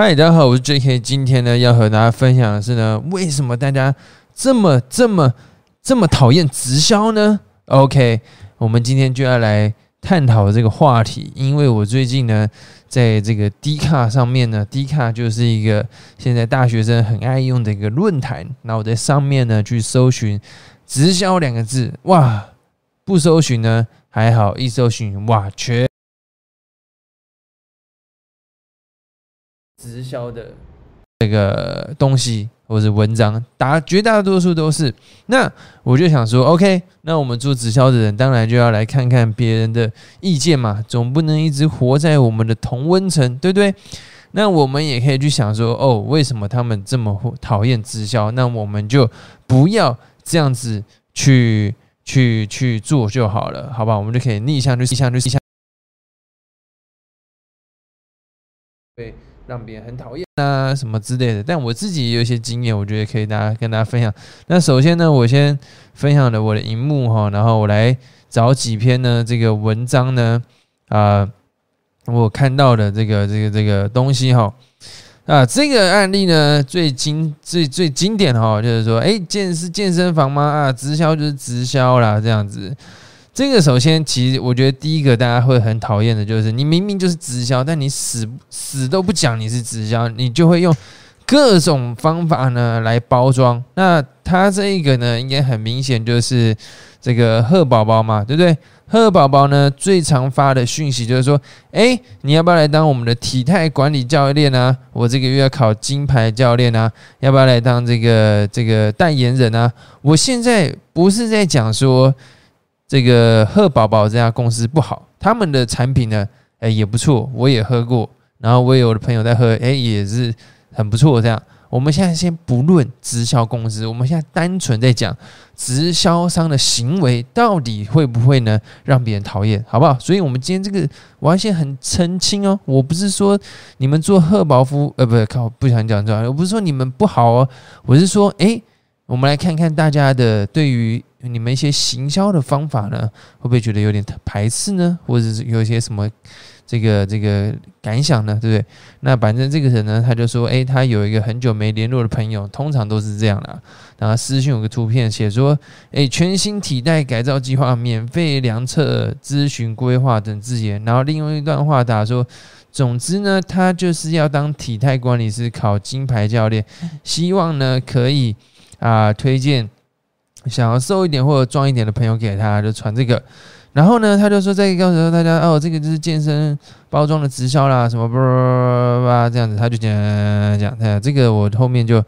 嗨，大家好，我是 J.K。今天呢，要和大家分享的是呢，为什么大家这么、这么、这么讨厌直销呢？OK，我们今天就要来探讨这个话题。因为我最近呢，在这个 D 卡上面呢，D 卡就是一个现在大学生很爱用的一个论坛。那我在上面呢，去搜寻“直销”两个字，哇，不搜寻呢还好，一搜寻哇，全。直销的这个东西或者文章，大绝大多数都是。那我就想说，OK，那我们做直销的人，当然就要来看看别人的意见嘛，总不能一直活在我们的同温层，对不对？那我们也可以去想说，哦，为什么他们这么讨厌直销？那我们就不要这样子去去去做就好了，好吧？我们就可以逆向，去逆向，去逆向。对。让别人很讨厌啊，什么之类的。但我自己也有一些经验，我觉得可以大家跟大家分享。那首先呢，我先分享了我的荧幕哈，然后我来找几篇呢这个文章呢啊，我看到的这个这个这个东西哈啊，这个案例呢最经最最经典的哈，就是说，哎，健是健身房吗？啊，直销就是直销啦，这样子。这个首先，其实我觉得第一个大家会很讨厌的，就是你明明就是直销，但你死死都不讲你是直销，你就会用各种方法呢来包装。那他这一个呢，应该很明显就是这个贺宝宝嘛，对不对？贺宝宝呢最常发的讯息就是说，哎，你要不要来当我们的体态管理教练啊？我这个月要考金牌教练啊，要不要来当这个这个代言人啊？我现在不是在讲说。这个贺宝宝这家公司不好，他们的产品呢，哎也不错，我也喝过，然后我也有的朋友在喝，哎也是很不错。这样，我们现在先不论直销公司，我们现在单纯在讲直销商的行为到底会不会呢让别人讨厌，好不好？所以，我们今天这个我要先很澄清哦，我不是说你们做贺宝夫，呃，不是靠不想讲错，我不是说你们不好哦，我是说，哎，我们来看看大家的对于。你们一些行销的方法呢，会不会觉得有点排斥呢？或者是有一些什么这个这个感想呢？对不对？那反正这个人呢，他就说，诶，他有一个很久没联络的朋友，通常都是这样啦。然后私信有个图片，写说，诶，全新体态改造计划，免费量测、咨询、规划等字眼。然后另外一段话打说，总之呢，他就是要当体态管理师，考金牌教练，希望呢可以啊推荐。想要瘦一点或者壮一点的朋友给他，就传这个。然后呢，他就说再告诉大家哦，这个就是健身包装的直销啦，什么吧吧这样子，他就讲讲讲。这个我后面就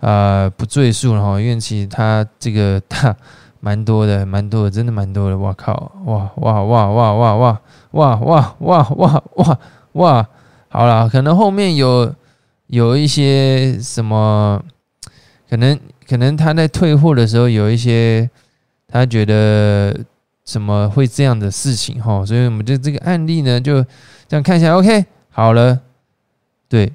啊不赘述了哈，因为其实他这个他蛮多的，蛮多的，真的蛮多的。我靠，哇哇哇哇哇哇哇哇哇哇哇哇！好了，可能后面有有一些什么，可能。可能他在退货的时候有一些，他觉得怎么会这样的事情哈，所以我们就这个案例呢，就这样看一下，OK，好了，对，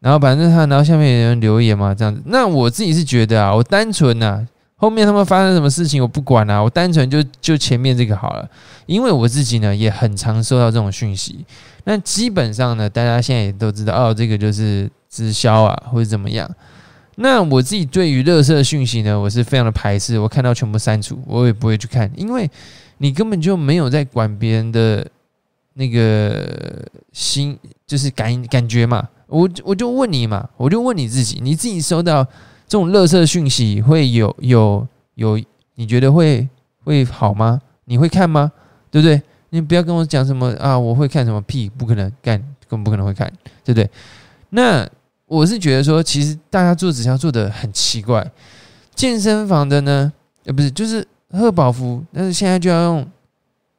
然后反正他，然后下面有人留言嘛，这样子，那我自己是觉得啊，我单纯呐，后面他们发生什么事情我不管啊，我单纯就就前面这个好了，因为我自己呢也很常收到这种讯息，那基本上呢，大家现在也都知道，哦，这个就是直销啊，或者怎么样。那我自己对于乐色讯息呢，我是非常的排斥，我看到全部删除，我也不会去看，因为你根本就没有在管别人的那个心，就是感感觉嘛。我我就问你嘛，我就问你自己，你自己收到这种乐色讯息会有有有，你觉得会会好吗？你会看吗？对不对？你不要跟我讲什么啊，我会看什么屁，不可能干，根本不可能会看，对不对？那。我是觉得说，其实大家做直销做的很奇怪，健身房的呢，呃，不是，就是贺宝福，但是现在就要用，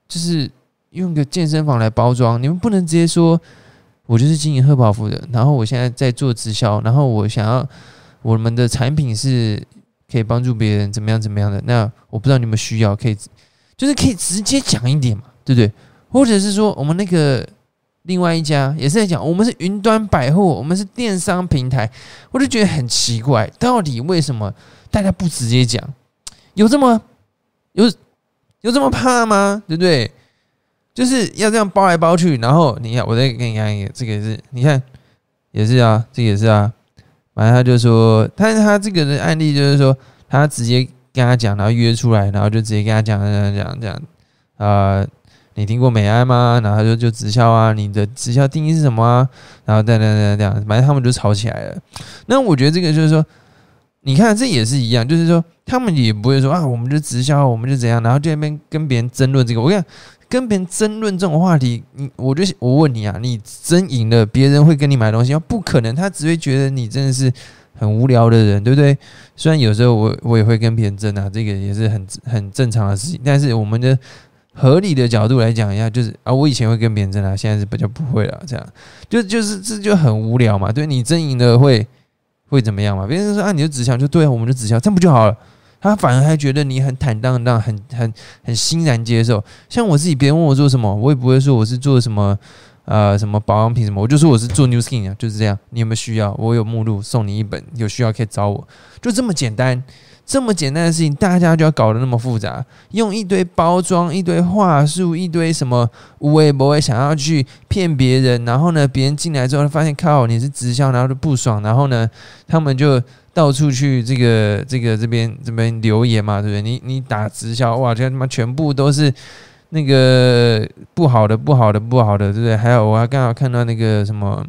就是用个健身房来包装。你们不能直接说，我就是经营贺宝福的，然后我现在在做直销，然后我想要我们的产品是可以帮助别人怎么样怎么样的。那我不知道你们需要，可以就是可以直接讲一点嘛，对不对？或者是说我们那个。另外一家也是在讲，我们是云端百货，我们是电商平台，我就觉得很奇怪，到底为什么大家不直接讲？有这么有有这么怕吗？对不对？就是要这样包来包去，然后你看，我再给你看一个，这个也是你看也是啊，这个也是啊。反正他就说，但是他这个的案例就是说，他直接跟他讲，然后约出来，然后就直接跟他讲讲讲讲，啊，你听过美安吗？然后他说就直销啊，你的直销定义是什么啊？然后等等等等，反正他们就吵起来了。那我觉得这个就是说，你看这也是一样，就是说他们也不会说啊，我们就直销，我们就怎样，然后就那边跟别人争论这个。我跟你讲。跟别人争论这种话题，你我就我问你啊，你争赢了，别人会跟你买东西吗？不可能，他只会觉得你真的是很无聊的人，对不对？虽然有时候我我也会跟别人争啊，这个也是很很正常的事情。但是我们的合理的角度来讲一下，就是啊，我以前会跟别人争啊，现在是比较不会了。这样就就是这就很无聊嘛。对你争赢了会会怎么样嘛？别人说啊，你就直销就对啊，我们就直销，这不就好了？他反而还觉得你很坦荡荡，很很很欣然接受。像我自己，别人问我做什么，我也不会说我是做什么，呃，什么保养品什么，我就说我是做 New Skin 啊，就是这样。你有没有需要？我有目录送你一本，有需要可以找我，就这么简单。这么简单的事情，大家就要搞得那么复杂，用一堆包装、一堆话术、一堆什么无微不微，想要去骗别人。然后呢，别人进来之后发现靠你是直销，然后就不爽。然后呢，他们就到处去这个这个这边这边留言嘛，对不对？你你打直销，哇，这他妈全部都是那个不好的、不好的、不好的，对不对？还有我还刚好看到那个什么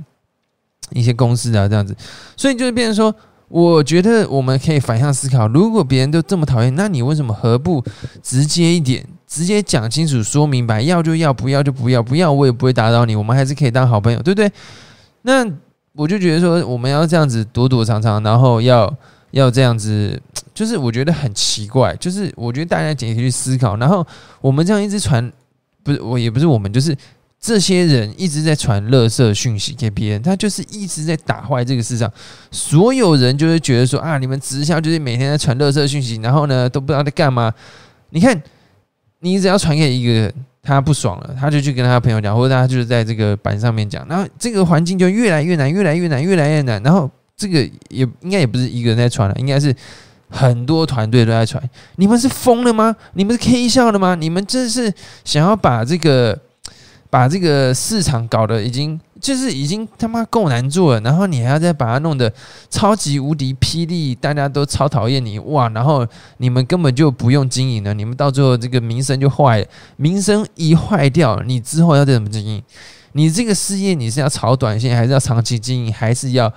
一些公司啊，这样子，所以就是变成说。我觉得我们可以反向思考：如果别人都这么讨厌，那你为什么何不直接一点，直接讲清楚、说明白？要就要，不要就不要，不要我也不会打扰你，我们还是可以当好朋友，对不对？那我就觉得说，我们要这样子躲躲藏藏，然后要要这样子，就是我觉得很奇怪。就是我觉得大家简体去思考，然后我们这样一直传，不是我也不是我们，就是。这些人一直在传垃圾讯息给别人，他就是一直在打坏这个市场。所有人就会觉得说啊，你们直销就是每天在传垃圾讯息，然后呢都不知道在干嘛。你看，你只要传给一个人，他不爽了，他就去跟他朋友讲，或者他就是在这个板上面讲，然后这个环境就越来越难，越来越难，越来越难。然后这个也应该也不是一个人在传了，应该是很多团队都在传。你们是疯了吗？你们是 K 笑的吗？你们这是想要把这个？把这个市场搞得已经就是已经他妈够难做了，然后你还要再把它弄得超级无敌霹雳，大家都超讨厌你哇！然后你们根本就不用经营了，你们到最后这个名声就坏了。名声一坏掉，你之后要怎么经营？你这个事业你是要炒短线，还是要长期经营，还是要？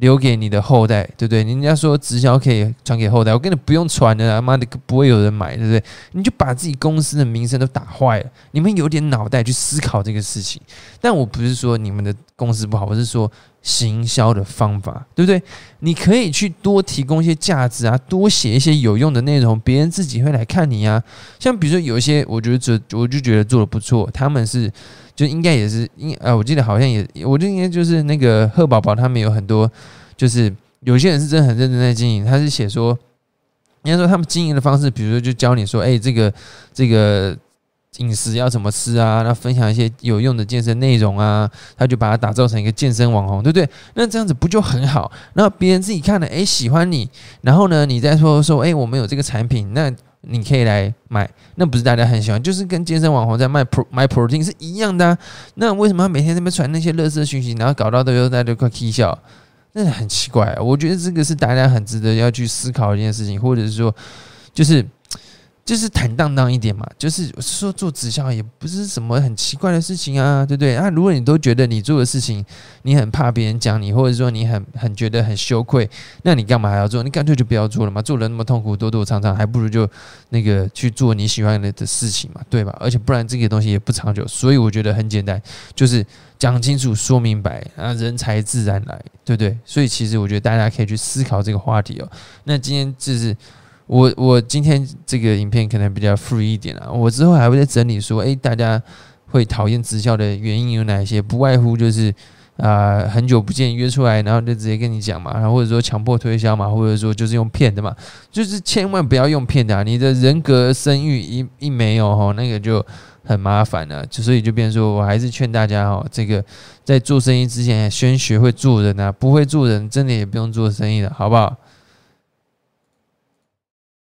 留给你的后代，对不对？人家说直销可以传给后代，我跟你不用传的，他妈的不会有人买，对不对？你就把自己公司的名声都打坏了。你们有点脑袋去思考这个事情。但我不是说你们的公司不好，我是说行销的方法，对不对？你可以去多提供一些价值啊，多写一些有用的内容，别人自己会来看你啊。像比如说有一些，我觉得这我就觉得做的不错，他们是。就应该也是应呃，我记得好像也，我就应该就是那个贺宝宝他们有很多，就是有些人是真的很认真在经营。他是写说，应该说他们经营的方式，比如说就教你说，哎，这个这个饮食要怎么吃啊，那分享一些有用的健身内容啊，他就把它打造成一个健身网红，对不对？那这样子不就很好？那别人自己看了，哎，喜欢你，然后呢，你再说说，哎，我们有这个产品，那。你可以来买，那不是大家很喜欢，就是跟健身网红在卖 pro 买 protein 是一样的。那为什么他每天在那边传那些垃圾讯息，然后搞到都有大家都快气笑？那很奇怪。我觉得这个是大家很值得要去思考一件事情，或者是说，就是。就是坦荡荡一点嘛，就是说做直销也不是什么很奇怪的事情啊，对不对？啊，如果你都觉得你做的事情你很怕别人讲你，或者说你很很觉得很羞愧，那你干嘛还要做？你干脆就不要做了嘛，做人那么痛苦，躲躲藏藏，还不如就那个去做你喜欢的的事情嘛，对吧？而且不然这个东西也不长久，所以我觉得很简单，就是讲清楚、说明白啊，人才自然来，对不对？所以其实我觉得大家可以去思考这个话题哦。那今天就是。我我今天这个影片可能比较 free 一点啊，我之后还会再整理说，诶，大家会讨厌直销的原因有哪些？不外乎就是啊，很久不见约出来，然后就直接跟你讲嘛，然后或者说强迫推销嘛，或者说就是用骗的嘛，就是千万不要用骗的，啊，你的人格声誉一一没有哈，那个就很麻烦了，就所以就变说，我还是劝大家哦，这个在做生意之前先学会做人啊，不会做人真的也不用做生意了，好不好？